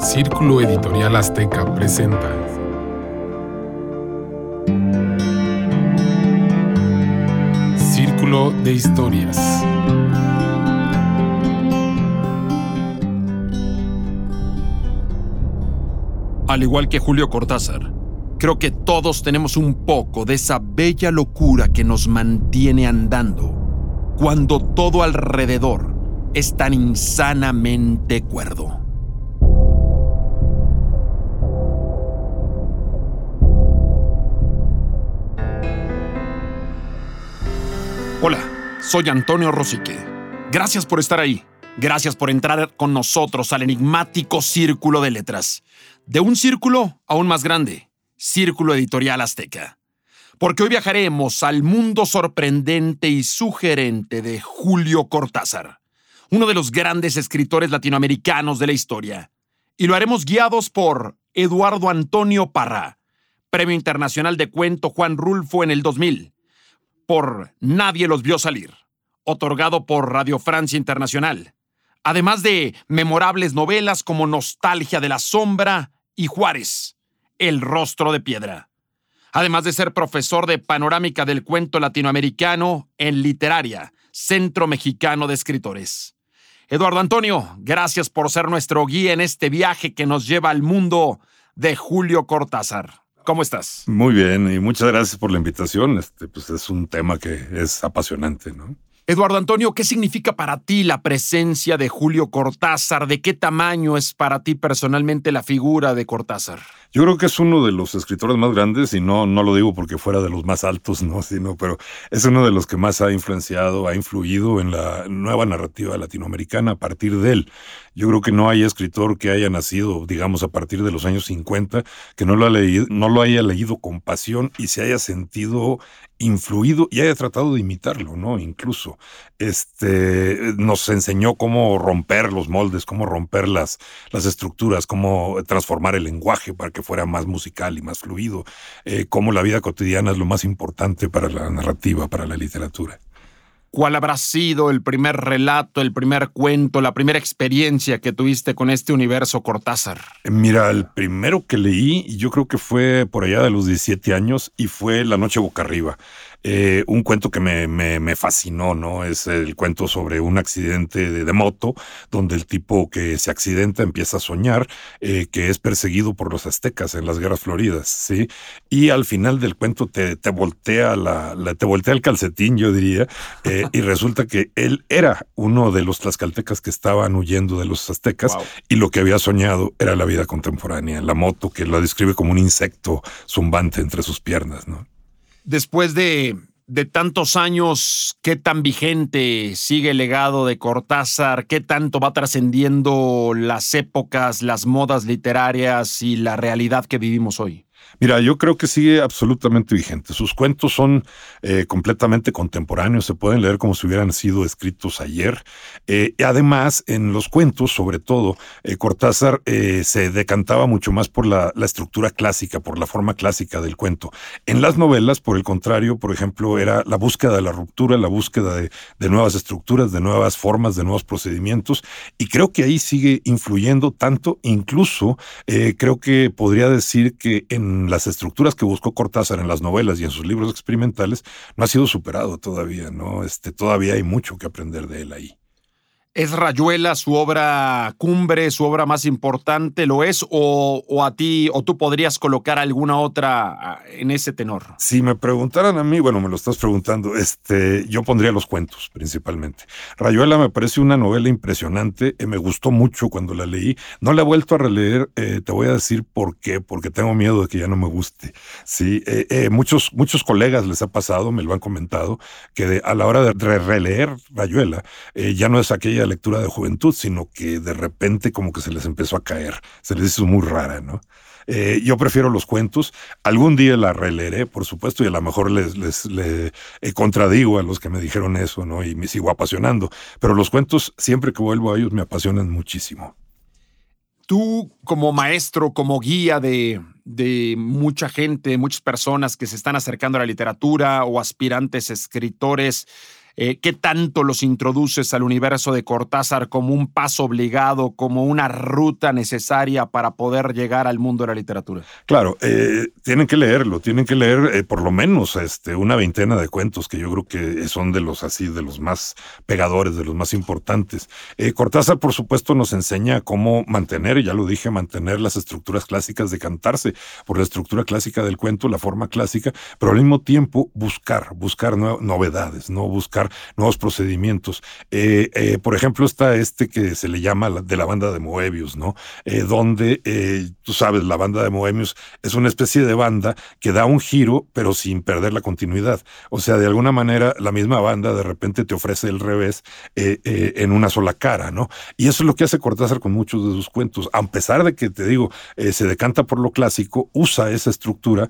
Círculo Editorial Azteca presenta. Círculo de Historias. Al igual que Julio Cortázar, creo que todos tenemos un poco de esa bella locura que nos mantiene andando cuando todo alrededor es tan insanamente cuerdo. Hola, soy Antonio Rosique. Gracias por estar ahí. Gracias por entrar con nosotros al enigmático círculo de letras. De un círculo aún más grande, Círculo Editorial Azteca. Porque hoy viajaremos al mundo sorprendente y sugerente de Julio Cortázar, uno de los grandes escritores latinoamericanos de la historia. Y lo haremos guiados por Eduardo Antonio Parra, Premio Internacional de Cuento Juan Rulfo en el 2000 por Nadie los vio salir, otorgado por Radio Francia Internacional, además de memorables novelas como Nostalgia de la Sombra y Juárez, El Rostro de Piedra, además de ser profesor de panorámica del cuento latinoamericano en Literaria, Centro Mexicano de Escritores. Eduardo Antonio, gracias por ser nuestro guía en este viaje que nos lleva al mundo de Julio Cortázar. ¿Cómo estás? Muy bien y muchas gracias por la invitación. Este, pues es un tema que es apasionante, ¿no? Eduardo Antonio, ¿qué significa para ti la presencia de Julio Cortázar? ¿De qué tamaño es para ti personalmente la figura de Cortázar? Yo creo que es uno de los escritores más grandes, y no, no lo digo porque fuera de los más altos, no, sino, pero es uno de los que más ha influenciado, ha influido en la nueva narrativa latinoamericana a partir de él. Yo creo que no hay escritor que haya nacido, digamos, a partir de los años 50, que no lo, ha leído, no lo haya leído con pasión y se haya sentido influido y haya tratado de imitarlo, ¿no? Incluso este, nos enseñó cómo romper los moldes, cómo romper las, las estructuras, cómo transformar el lenguaje para que fuera más musical y más fluido, eh, cómo la vida cotidiana es lo más importante para la narrativa, para la literatura. ¿Cuál habrá sido el primer relato, el primer cuento, la primera experiencia que tuviste con este universo Cortázar? Mira, el primero que leí, yo creo que fue por allá de los 17 años y fue La Noche Boca Arriba. Eh, un cuento que me, me, fascinó, ¿no? Es el cuento sobre un accidente de, moto, donde el tipo que se accidenta empieza a soñar eh, que es perseguido por los aztecas en las guerras floridas, ¿sí? Y al final del cuento te, te voltea la, te voltea el calcetín, yo diría, eh, y resulta que él era uno de los tlaxcaltecas que estaban huyendo de los aztecas y lo que había soñado era la vida contemporánea, la moto que la describe como un insecto zumbante entre sus piernas, ¿no? Después de, tantos años, ¿qué tan vigente sigue el legado de Cortázar? ¿Qué tanto va trascendiendo las épocas, las modas literarias y la realidad que vivimos hoy? Mira, yo creo que sigue absolutamente vigente. Sus cuentos son eh, completamente contemporáneos, se pueden leer como si hubieran sido escritos ayer. Eh, y además, en los cuentos, sobre todo, eh, Cortázar se decantaba mucho más por la, estructura clásica, por la forma clásica del cuento. En las novelas, por el contrario, por ejemplo, era la búsqueda de la ruptura, la búsqueda de, de nuevas estructuras, de nuevas formas, de nuevos procedimientos. Y creo que ahí sigue influyendo tanto, incluso creo que podría decir que en las estructuras que buscó Cortázar en las novelas y en sus libros experimentales no ha sido superado todavía, ¿no? Este, todavía hay mucho que aprender de él ahí. ¿Es Rayuela su obra cumbre, su obra más importante? ¿Lo es? O, a ti, o tú podrías colocar alguna otra ah, en ese tenor? Si me preguntaran a mí, bueno, me lo estás preguntando, este, yo pondría los cuentos principalmente. Rayuela me parece una novela impresionante, eh, me gustó mucho cuando la leí. No la he vuelto a releer, eh, te voy a decir por qué, porque tengo miedo de que ya no me guste. Sí, eh, muchos, muchos colegas les ha pasado, me lo han comentado, que a la hora de releer Rayuela, ya no es aquella lectura de juventud, sino que de repente como que se les empezó a caer, se les hizo muy rara, ¿no? Eh, yo prefiero los cuentos. Algún día la releeré, por supuesto, y a lo mejor les, les, eh, contradigo a los que me dijeron eso, ¿no? Y me sigo apasionando. Pero los cuentos, siempre que vuelvo a ellos, me apasionan muchísimo. Tú, como maestro, como guía de, de mucha gente, muchas personas que se están acercando a la literatura o aspirantes escritores, eh, ¿qué tanto los introduces al universo de Cortázar como un paso obligado, como una ruta necesaria para poder llegar al mundo de la literatura? Claro, eh, tienen que leerlo, tienen que leer eh, por lo menos este, una veintena de cuentos que yo creo que son de los así, de los más pegadores, de los más importantes. Cortázar, por supuesto, nos enseña cómo mantener, ya lo dije, mantener las estructuras clásicas de cantarse por la estructura clásica del cuento, la forma clásica, pero al mismo tiempo buscar, buscar novedades, no buscar nuevos procedimientos. Eh, eh, por ejemplo, está este que se le llama de la banda de Moebius, ¿no? Eh, donde, tú sabes, la banda de Moebius es una especie de banda que da un giro, pero sin perder la continuidad. O sea, de alguna manera, la misma banda de repente te ofrece el revés en una sola cara, ¿no? Y eso es lo que hace Cortázar con muchos de sus cuentos. A pesar de que, te digo, se decanta por lo clásico, usa esa estructura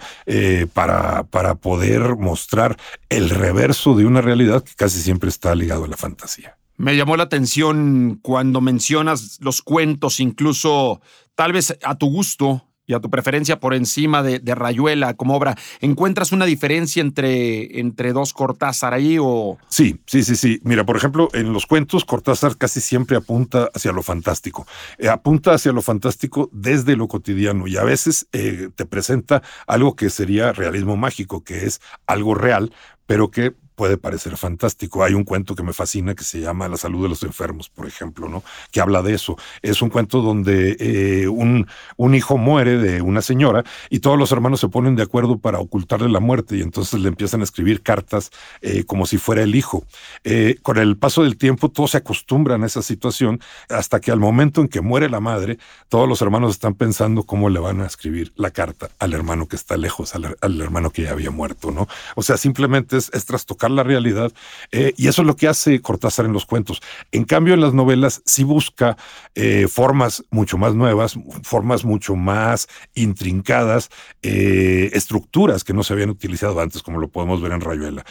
para, para poder mostrar el reverso de una realidad que casi siempre está ligado a la fantasía. Me llamó la atención cuando mencionas los cuentos, incluso tal vez a tu gusto y a tu preferencia por encima de, Rayuela como obra. ¿Encuentras una diferencia entre, entre dos Cortázar ahí o...? Sí, sí, sí, sí. Mira, por ejemplo, en los cuentos Cortázar casi siempre apunta hacia lo fantástico. Eh, apunta hacia lo fantástico desde lo cotidiano y a veces eh, te presenta algo que sería realismo mágico, que es algo real, pero que puede parecer fantástico. Hay un cuento que me fascina que se llama La salud de los enfermos, por ejemplo, ¿no? Que habla de eso. Es un cuento donde eh, un, un, hijo muere de una señora y todos los hermanos se ponen de acuerdo para ocultarle la muerte y entonces le empiezan a escribir cartas eh, como si fuera el hijo. Eh, con el paso del tiempo todos se acostumbran a esa situación hasta que al momento en que muere la madre, todos los hermanos están pensando cómo le van a escribir la carta al hermano que está lejos, al, hermano que ya había muerto, ¿no? O sea, simplemente es, es trastocar la realidad. Eh, y eso es lo que hace Cortázar en los cuentos. En cambio, en las novelas sí busca eh, formas mucho más nuevas, formas mucho más intrincadas, eh, estructuras que no se habían utilizado antes, como lo podemos ver en Rayuela.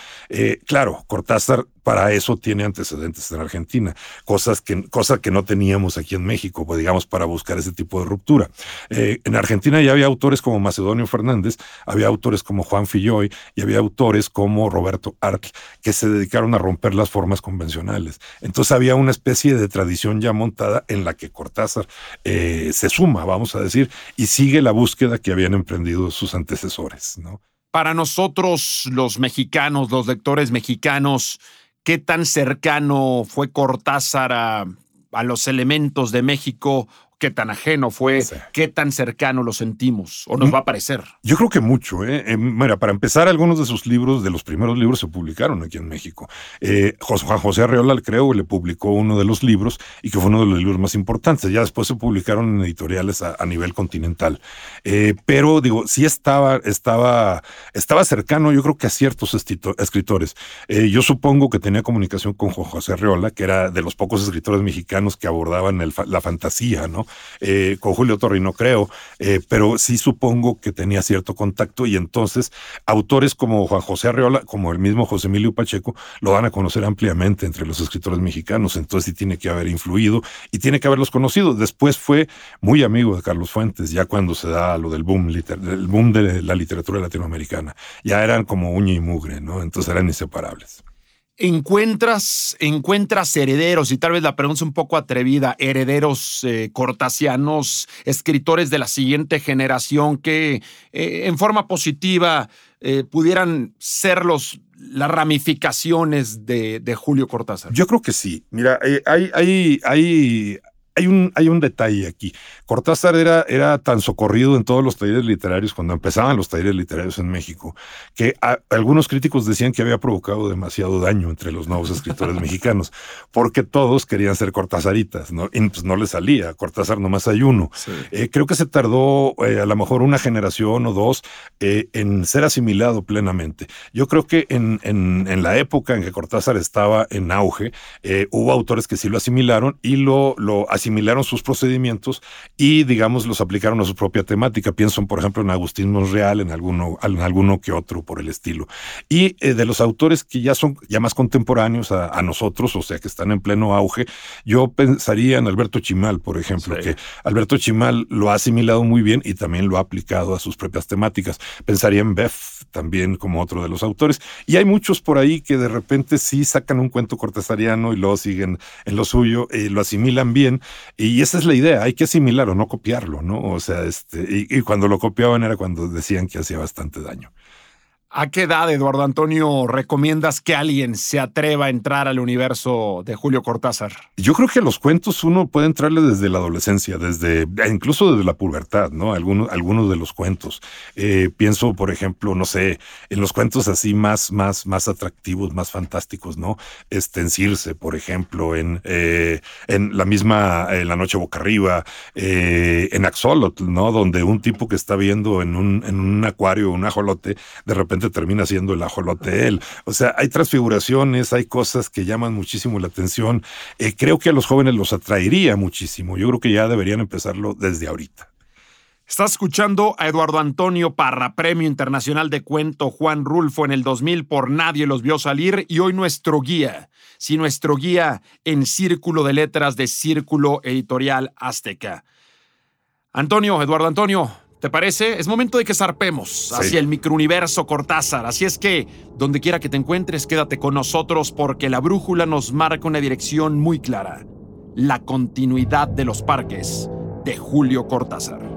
claro, Cortázar para eso tiene antecedentes en Argentina, cosas que, cosas que no teníamos aquí en México, pues, digamos, para buscar ese tipo de ruptura. en Argentina ya había autores como Macedonio Fernández, había autores como Juan Filloy y había autores como Roberto Art que se dedicaron a romper las formas convencionales. Entonces había una especie de tradición ya montada en la que Cortázar eh, se suma, vamos a decir, y sigue la búsqueda que habían emprendido sus antecesores. ¿no? Para nosotros, los mexicanos, los lectores mexicanos, ¿qué tan cercano fue Cortázar a, a los elementos de México qué tan ajeno fue, qué tan cercano lo sentimos o nos mm. va a parecer. Yo creo que mucho. ¿eh? eh mira, para empezar, algunos de sus libros, de los primeros libros, se publicaron aquí en México. Eh, Juan José Arreola, creo, le publicó uno de los libros y que fue uno de los libros más importantes. Ya después se publicaron en editoriales a, nivel continental. Eh, pero digo, sí estaba, estaba, estaba cercano, yo creo que a ciertos escritores. yo supongo que tenía comunicación con Juan José Arreola, que era de los pocos escritores mexicanos que abordaban la fantasía, ¿no? Eh, con Julio Torri no creo, eh, pero sí supongo que tenía cierto contacto y entonces autores como Juan José Arreola, como el mismo José Emilio Pacheco, lo van a conocer ampliamente entre los escritores mexicanos, entonces sí tiene que haber influido y tiene que haberlos conocido. Después fue muy amigo de Carlos Fuentes, ya cuando se da lo del boom, el boom de la literatura latinoamericana. Ya eran como uña y mugre, ¿no? Entonces eran inseparables encuentras, encuentras herederos, y tal vez la pregunta es un poco atrevida, herederos eh, cortasianos, escritores de la siguiente generación que eh, en forma positiva eh, pudieran ser los, las ramificaciones de, de, Julio Cortázar? Yo creo que sí. Mira, hay, hay, hay, hay un, hay un detalle aquí. Cortázar era, era tan socorrido en todos los talleres literarios, cuando empezaban los talleres literarios en México, que algunos críticos decían que había provocado demasiado daño entre los nuevos escritores mexicanos, porque todos querían ser cortázaritas, ¿no? Y pues no le salía, Cortázar nomás hay uno. Eh, creo que se tardó eh, a lo mejor una generación o dos eh, en ser asimilado plenamente. Yo creo que en, en, en, la época en que Cortázar estaba en auge, hubo autores que sí lo asimilaron y lo, lo asimilaron asimilaron sus procedimientos y, digamos, los aplicaron a su propia temática. Pienso, por ejemplo, en Agustín Monreal, en alguno, en alguno que otro por el estilo. Y eh, de los autores que ya son ya más contemporáneos a, nosotros, o sea, que están en pleno auge, yo pensaría en Alberto Chimal, por ejemplo, que Alberto Chimal lo ha asimilado muy bien y también lo ha aplicado a sus propias temáticas. Pensaría en Beff también como otro de los autores. Y hay muchos por ahí que de repente sí sacan un cuento cortesariano y luego siguen en lo suyo, y lo asimilan bien. Y esa es la idea, hay que asimilarlo, no copiarlo, ¿no? O sea, este, y cuando lo copiaban era cuando decían que hacía bastante daño. ¿A qué edad, Eduardo Antonio, recomiendas que alguien se atreva a entrar al universo de Julio Cortázar? Yo creo que a los cuentos uno puede entrarle desde la adolescencia, desde incluso desde la pubertad, ¿no? Algunos, de los cuentos. Eh, pienso, por ejemplo, no sé, en los cuentos así más, más, más atractivos, más fantásticos, ¿no? Este, en Circe, por ejemplo, en, eh, en la misma, en La Noche Boca Arriba, eh, en Axolotl, ¿no? Donde un tipo que está viendo en un, en un acuario un ajolote, de repente termina siendo el ajolote él. O sea, hay transfiguraciones, hay cosas que llaman muchísimo la atención. Eh, creo que a los jóvenes los atraería muchísimo. Yo creo que ya deberían empezarlo desde ahorita. Estás escuchando a Eduardo Antonio Parra, Premio Internacional de Cuento Juan Rulfo en el 2000 por Nadie los vio salir y hoy nuestro guía, sí, nuestro guía en Círculo de Letras de Círculo Editorial Azteca. Antonio, Eduardo Antonio, ¿Te parece? Es momento de que zarpemos hacia el microuniverso Cortázar. Así es que, donde quiera que te encuentres, quédate con nosotros porque la brújula nos marca una dirección muy clara. La continuidad de los parques de Julio Cortázar.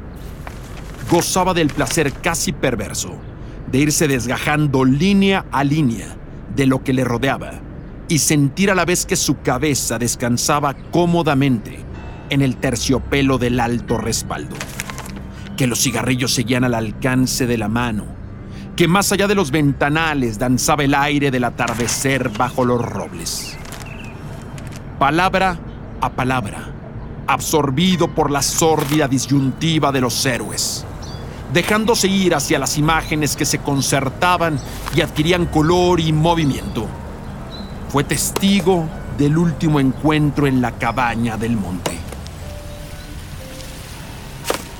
gozaba del placer casi perverso de irse desgajando línea a línea de lo que le rodeaba y sentir a la vez que su cabeza descansaba cómodamente en el terciopelo del alto respaldo, que los cigarrillos seguían al alcance de la mano, que más allá de los ventanales danzaba el aire del atardecer bajo los robles. Palabra a palabra, absorbido por la sórdida disyuntiva de los héroes dejándose ir hacia las imágenes que se concertaban y adquirían color y movimiento. Fue testigo del último encuentro en la cabaña del monte.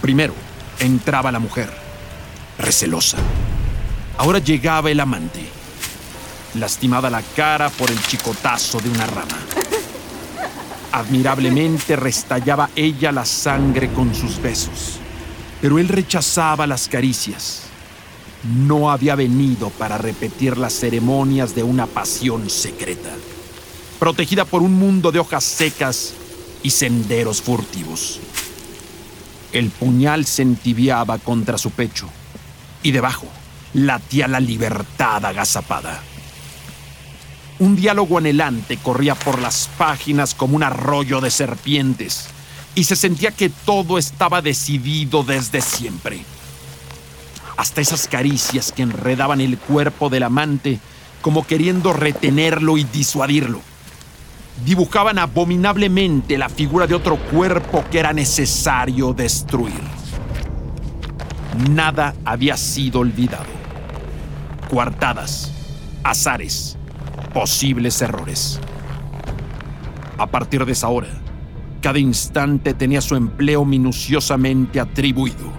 Primero entraba la mujer, recelosa. Ahora llegaba el amante, lastimada la cara por el chicotazo de una rama. Admirablemente restallaba ella la sangre con sus besos pero él rechazaba las caricias. No había venido para repetir las ceremonias de una pasión secreta, protegida por un mundo de hojas secas y senderos furtivos. El puñal se entibiaba contra su pecho y debajo latía la libertad agazapada. Un diálogo anhelante corría por las páginas como un arroyo de serpientes y se sentía que todo estaba decidido desde siempre. Hasta esas caricias que enredaban el cuerpo del amante como queriendo retenerlo y disuadirlo. Dibujaban abominablemente la figura de otro cuerpo que era necesario destruir. Nada había sido olvidado. Coartadas, azares, posibles errores. A partir de esa hora, cada instante tenía su empleo minuciosamente atribuido.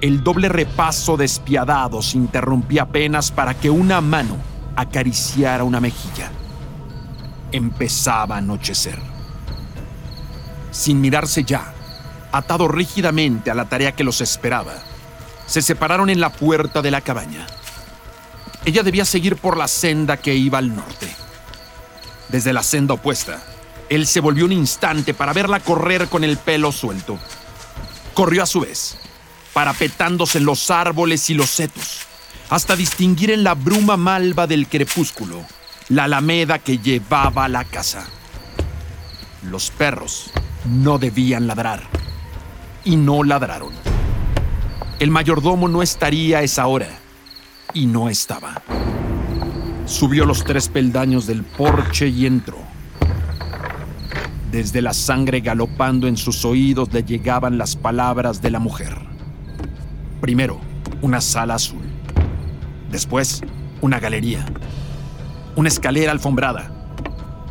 El doble repaso despiadado se interrumpía apenas para que una mano acariciara una mejilla. Empezaba a anochecer. Sin mirarse ya, atado rígidamente a la tarea que los esperaba, se separaron en la puerta de la cabaña. Ella debía seguir por la senda que iba al norte. Desde la senda opuesta, él se volvió un instante para verla correr con el pelo suelto. Corrió a su vez, parapetándose en los árboles y los setos, hasta distinguir en la bruma malva del crepúsculo la alameda que llevaba a la casa. Los perros no debían ladrar, y no ladraron. El mayordomo no estaría a esa hora, y no estaba. Subió los tres peldaños del porche y entró. Desde la sangre galopando en sus oídos le llegaban las palabras de la mujer. Primero, una sala azul. Después, una galería. Una escalera alfombrada.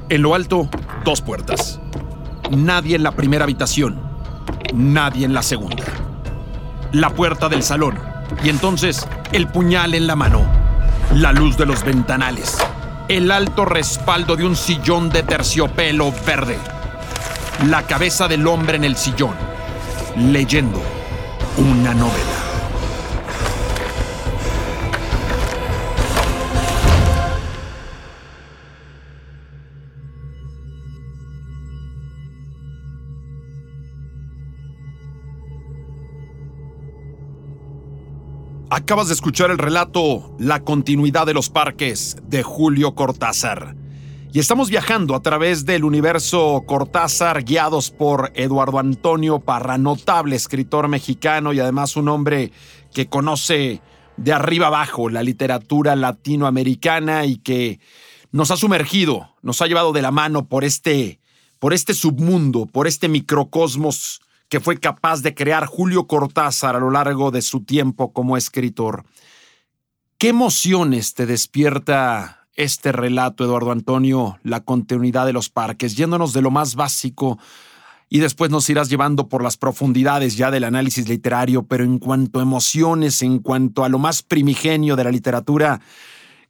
En lo alto, dos puertas. Nadie en la primera habitación. Nadie en la segunda. La puerta del salón. Y entonces, el puñal en la mano. La luz de los ventanales. El alto respaldo de un sillón de terciopelo verde la cabeza del hombre en el sillón, leyendo una novela. Acabas de escuchar el relato La continuidad de los parques de Julio Cortázar. Y estamos viajando a través del universo Cortázar, guiados por Eduardo Antonio Parra, notable escritor mexicano y además un hombre que conoce de arriba abajo la literatura latinoamericana y que nos ha sumergido, nos ha llevado de la mano por este, por este submundo, por este microcosmos que fue capaz de crear Julio Cortázar a lo largo de su tiempo como escritor. ¿Qué emociones te despierta este relato, Eduardo Antonio, la continuidad de los parques, yéndonos de lo más básico y después nos irás llevando por las profundidades ya del análisis literario, pero en cuanto a emociones, en cuanto a lo más primigenio de la literatura,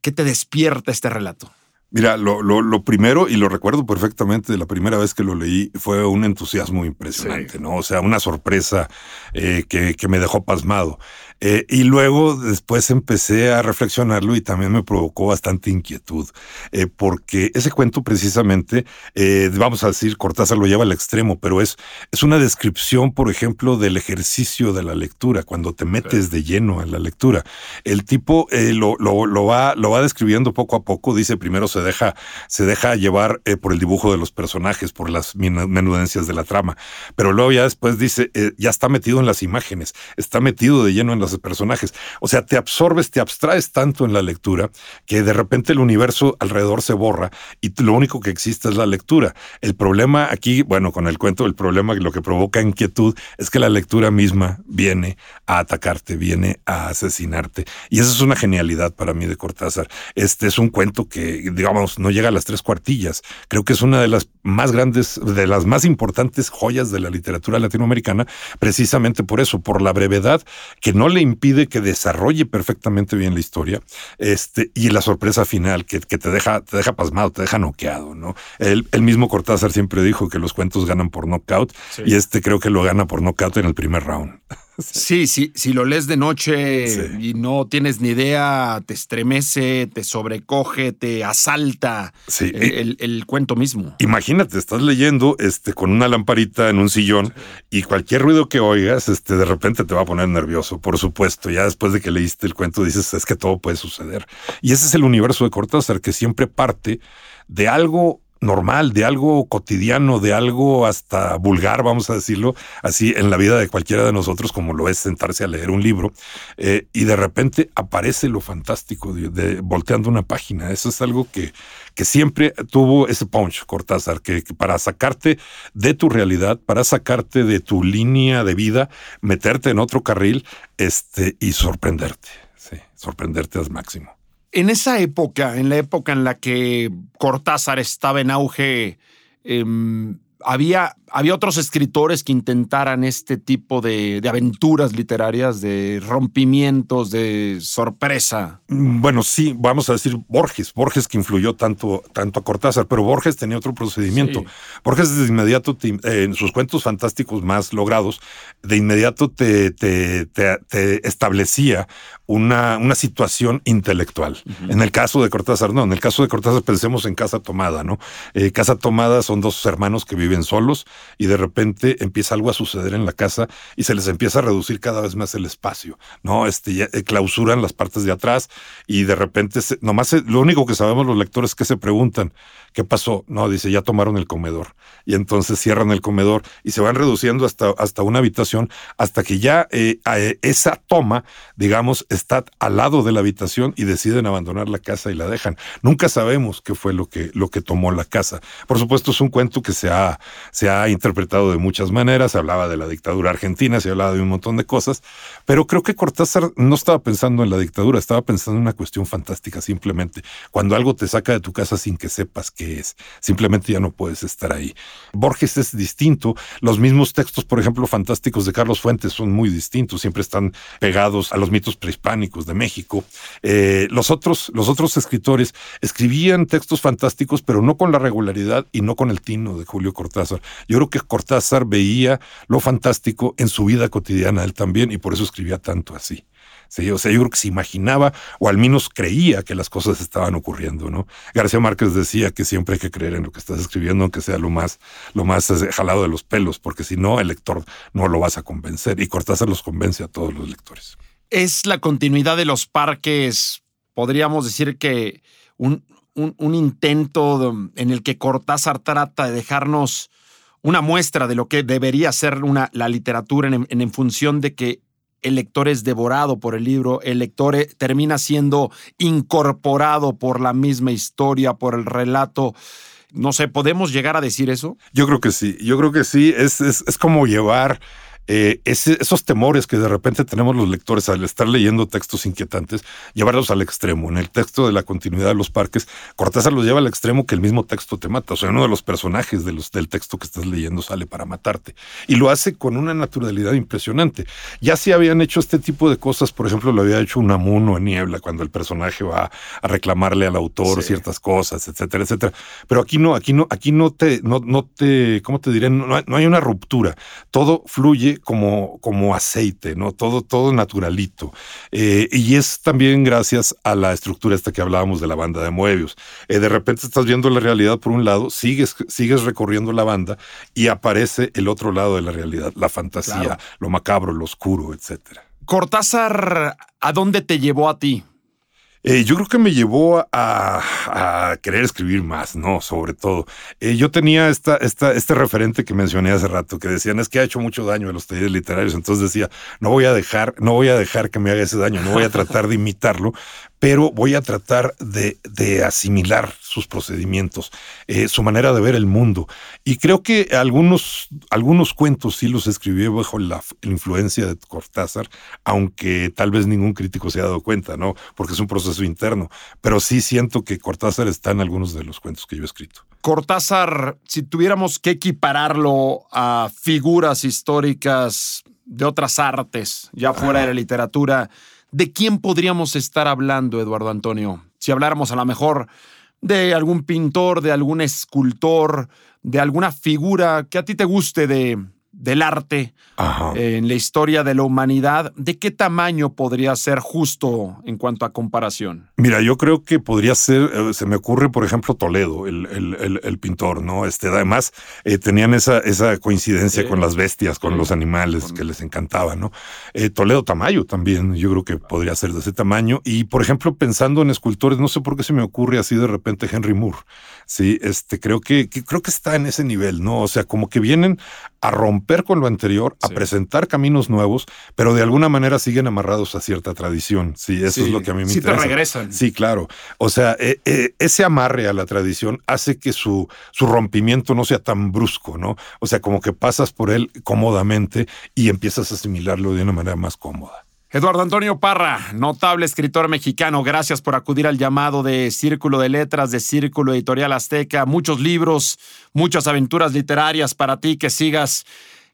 ¿qué te despierta este relato? Mira, lo, primero, y lo recuerdo perfectamente de la primera vez que lo leí, fue un entusiasmo impresionante, ¿no? O sea, una sorpresa eh, que, que, me dejó pasmado. Eh, y luego después empecé a reflexionarlo y también me provocó bastante inquietud, eh, porque ese cuento precisamente, eh, vamos a decir, Cortázar lo lleva al extremo, pero es, es una descripción, por ejemplo, del ejercicio de la lectura, cuando te metes de lleno en la lectura. El tipo lo, lo, lo, va, lo va describiendo poco a poco, dice, primero se deja, se deja llevar por el dibujo de los personajes, por las menudencias de la trama, pero luego ya después dice, ya está metido en las imágenes, está metido de lleno en las personajes. O sea, te absorbes, te abstraes tanto en la lectura que de repente el universo alrededor se borra y lo único que existe es la lectura. El problema aquí, bueno, con el cuento, el problema, lo que provoca inquietud es que la lectura misma viene a atacarte, viene a asesinarte. Y esa es una genialidad para mí de Cortázar. Este es un cuento que, digamos, no llega a las tres cuartillas. Creo que es una de las más grandes, de las más importantes joyas de la literatura latinoamericana, precisamente por eso, por la brevedad que no le impide que desarrolle perfectamente bien la historia, este, y la sorpresa final que, te deja, te deja pasmado, te deja noqueado, ¿no? El, mismo Cortázar siempre dijo que los cuentos ganan por knockout, y este creo que lo gana por knockout en el primer round. Sí, sí, si lo lees de noche y no tienes ni idea, te estremece, te sobrecoge, te asalta el, cuento mismo. Imagínate, estás leyendo este, con una lamparita en un sillón y cualquier ruido que oigas, este, de repente te va a poner nervioso, por supuesto. Ya después de que leíste el cuento dices, es que todo puede suceder. Y ese es el universo de Cortázar, que siempre parte de algo normal, de algo cotidiano, de algo hasta vulgar, vamos a decirlo, así en la vida de cualquiera de nosotros, como lo es sentarse a leer un libro, eh, y de repente aparece lo fantástico de, volteando una página. Eso es algo que, que siempre tuvo ese punch, Cortázar, que, para sacarte de tu realidad, para sacarte de tu línea de vida, meterte en otro carril este, y sorprenderte, sorprenderte al máximo. En esa época, en la época en la que Cortázar estaba en auge, em, había, había otros escritores que intentaran este tipo de, aventuras literarias, de rompimientos, de sorpresa. Mm, bueno, sí, vamos a decir Borges, Borges que influyó tanto, tanto a Cortázar, pero Borges tenía otro procedimiento. Borges de inmediato, eh, en sus cuentos fantásticos más logrados, de inmediato te, te, te, establecía una, una, situación intelectual. En el caso de Cortázar, no, en el caso de Cortázar pensemos en Casa Tomada, ¿no? Eh, Casa Tomada son dos hermanos que viven solos y de repente empieza algo a suceder en la casa y se les empieza a reducir cada vez más el espacio, ¿no? Este, eh, clausuran las partes de atrás y de repente, nomás lo único que sabemos los lectores es que se preguntan, ¿qué pasó? No, dice, ya tomaron el comedor. Y entonces cierran el comedor y se van reduciendo hasta, hasta una habitación hasta que ya eh, eh, esa toma, digamos, está al lado de la habitación y deciden abandonar la casa y la dejan. Nunca sabemos qué fue lo que, lo que tomó la casa. Por supuesto, es un cuento que se ha, se ha interpretado de muchas maneras. Se hablaba de la dictadura argentina, se hablaba de un montón de cosas, pero creo que Cortázar no estaba pensando en la dictadura, estaba pensando en una cuestión fantástica, simplemente. Cuando algo te saca de tu casa sin que sepas qué es, simplemente ya no puedes estar ahí. Borges es distinto. Los mismos textos, por ejemplo, fantásticos de Carlos Fuentes son muy distintos, siempre están pegados a los mitos prehispánicos de México. Eh, los, otros, los otros escritores escribían textos fantásticos, pero no con la regularidad y no con el tino de Julio Cortázar. Yo creo que Cortázar veía lo fantástico en su vida cotidiana, él también, y por eso escribía tanto así. Sí, o sea, yo creo que se imaginaba o al menos creía que las cosas estaban ocurriendo, ¿no? García Márquez decía que siempre hay que creer en lo que estás escribiendo, aunque sea lo más, lo más eh, jalado de los pelos, porque si no, el lector no lo vas a convencer. Y Cortázar los convence a todos los lectores. Es la continuidad de los parques, podríamos decir que un, un, intento en el que Cortázar trata de dejarnos una muestra de lo que debería ser una, la literatura en, en función de que el lector es devorado por el libro, el lector eh, termina siendo incorporado por la misma historia, por el relato. No sé, ¿podemos llegar a decir eso? Yo creo que sí, yo creo que sí, es, es, es como llevar eh, esos temores que de repente tenemos los lectores al estar leyendo textos inquietantes, llevarlos al extremo. En el texto de la continuidad de los parques, Cortázar los lleva al extremo que el mismo texto te mata. O sea, uno de los personajes de los, del texto que estás leyendo sale para matarte. Y lo hace con una naturalidad impresionante. Ya si habían hecho este tipo de cosas, por ejemplo, lo había hecho un amuno en niebla, cuando el personaje va a reclamarle al autor ciertas cosas, etcétera, etcétera. Pero aquí no, aquí no, aquí no te, no, no te, ¿cómo te diré? no hay una ruptura. Todo fluye como, como aceite, ¿no? Todo, todo naturalito. Eh, y es también gracias a la estructura esta que hablábamos de la banda de Moebius. Eh, de repente estás viendo la realidad por un lado, sigues, sigues recorriendo la banda y aparece el otro lado de la realidad, la fantasía, lo macabro, lo oscuro, etcétera. Cortázar, ¿a dónde te llevó a ti? Eh, yo creo que me llevó a, querer escribir más, ¿no? Sobre todo. Eh, yo tenía esta, esta, este referente que mencioné hace rato, que decían es que ha hecho mucho daño a los talleres literarios. Entonces decía, no voy a dejar, no voy a dejar que me haga ese daño, no voy a tratar de imitarlo, pero voy a tratar de, asimilar sus procedimientos, eh, su manera de ver el mundo. Y creo que algunos, algunos cuentos sí los escribí bajo la, influencia de Cortázar, aunque tal vez ningún crítico se haya dado cuenta, ¿no? Porque es un proceso interno. Pero sí siento que Cortázar está en algunos de los cuentos que yo he escrito. Cortázar, si tuviéramos que equipararlo a figuras históricas de otras artes, ya fuera de la literatura, ¿de quién podríamos estar hablando, Eduardo Antonio? Si habláramos a lo mejor de algún pintor, de algún escultor, de alguna figura que a ti te guste de, del arte en la historia de la humanidad, ¿de qué tamaño podría ser justo en cuanto a comparación? Mira, yo creo que podría ser, eh, se me ocurre, por ejemplo, Toledo, el, el, pintor, ¿no? Este, además, eh, tenían esa, esa coincidencia con las bestias, con los animales que les encantaba, ¿no? Eh, Toledo Tamayo también, yo creo que podría ser de ese tamaño. Y, por ejemplo, pensando en escultores, no sé por qué se me ocurre así de repente Henry Moore. Sí, este, creo que, creo que está en ese nivel, ¿no? O sea, como que vienen a romper con lo anterior, a presentar caminos nuevos, pero de alguna manera siguen amarrados a cierta tradición. Sí, eso es lo que a mí me interesa. Sí, te regresan. Sí, claro. O sea, e, e, ese amarre a la tradición hace que su, su rompimiento no sea tan brusco, ¿no? O sea, como que pasas por él cómodamente y empiezas a asimilarlo de una manera más cómoda. Eduardo Antonio Parra, notable escritor mexicano, gracias por acudir al llamado de Círculo de Letras de Círculo Editorial Azteca. Muchos libros, muchas aventuras literarias para ti, que sigas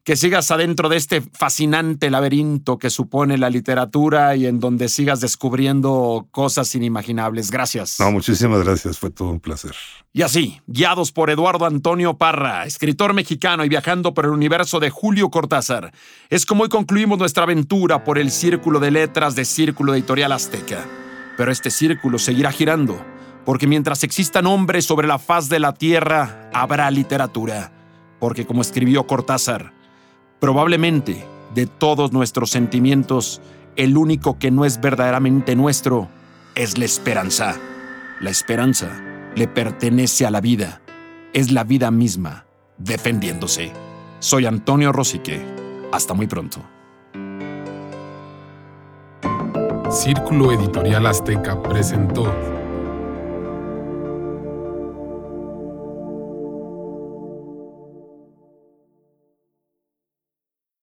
que sigas adentro de este fascinante laberinto que supone la literatura y en donde sigas descubriendo cosas inimaginables. Gracias. No, muchísimas gracias, fue todo un placer. Y así, guiados por Eduardo Antonio Parra, escritor mexicano y viajando por el universo de Julio Cortázar, es como hoy concluimos nuestra aventura por el círculo de letras de Círculo Editorial Azteca. Pero este círculo seguirá girando, porque mientras existan hombres sobre la faz de la tierra, habrá literatura. Porque como escribió Cortázar, Probablemente, de todos nuestros sentimientos, el único que no es verdaderamente nuestro es la esperanza. La esperanza le pertenece a la vida. Es la vida misma, defendiéndose. Soy Antonio Rosique. Hasta muy pronto. Círculo Editorial Azteca presentó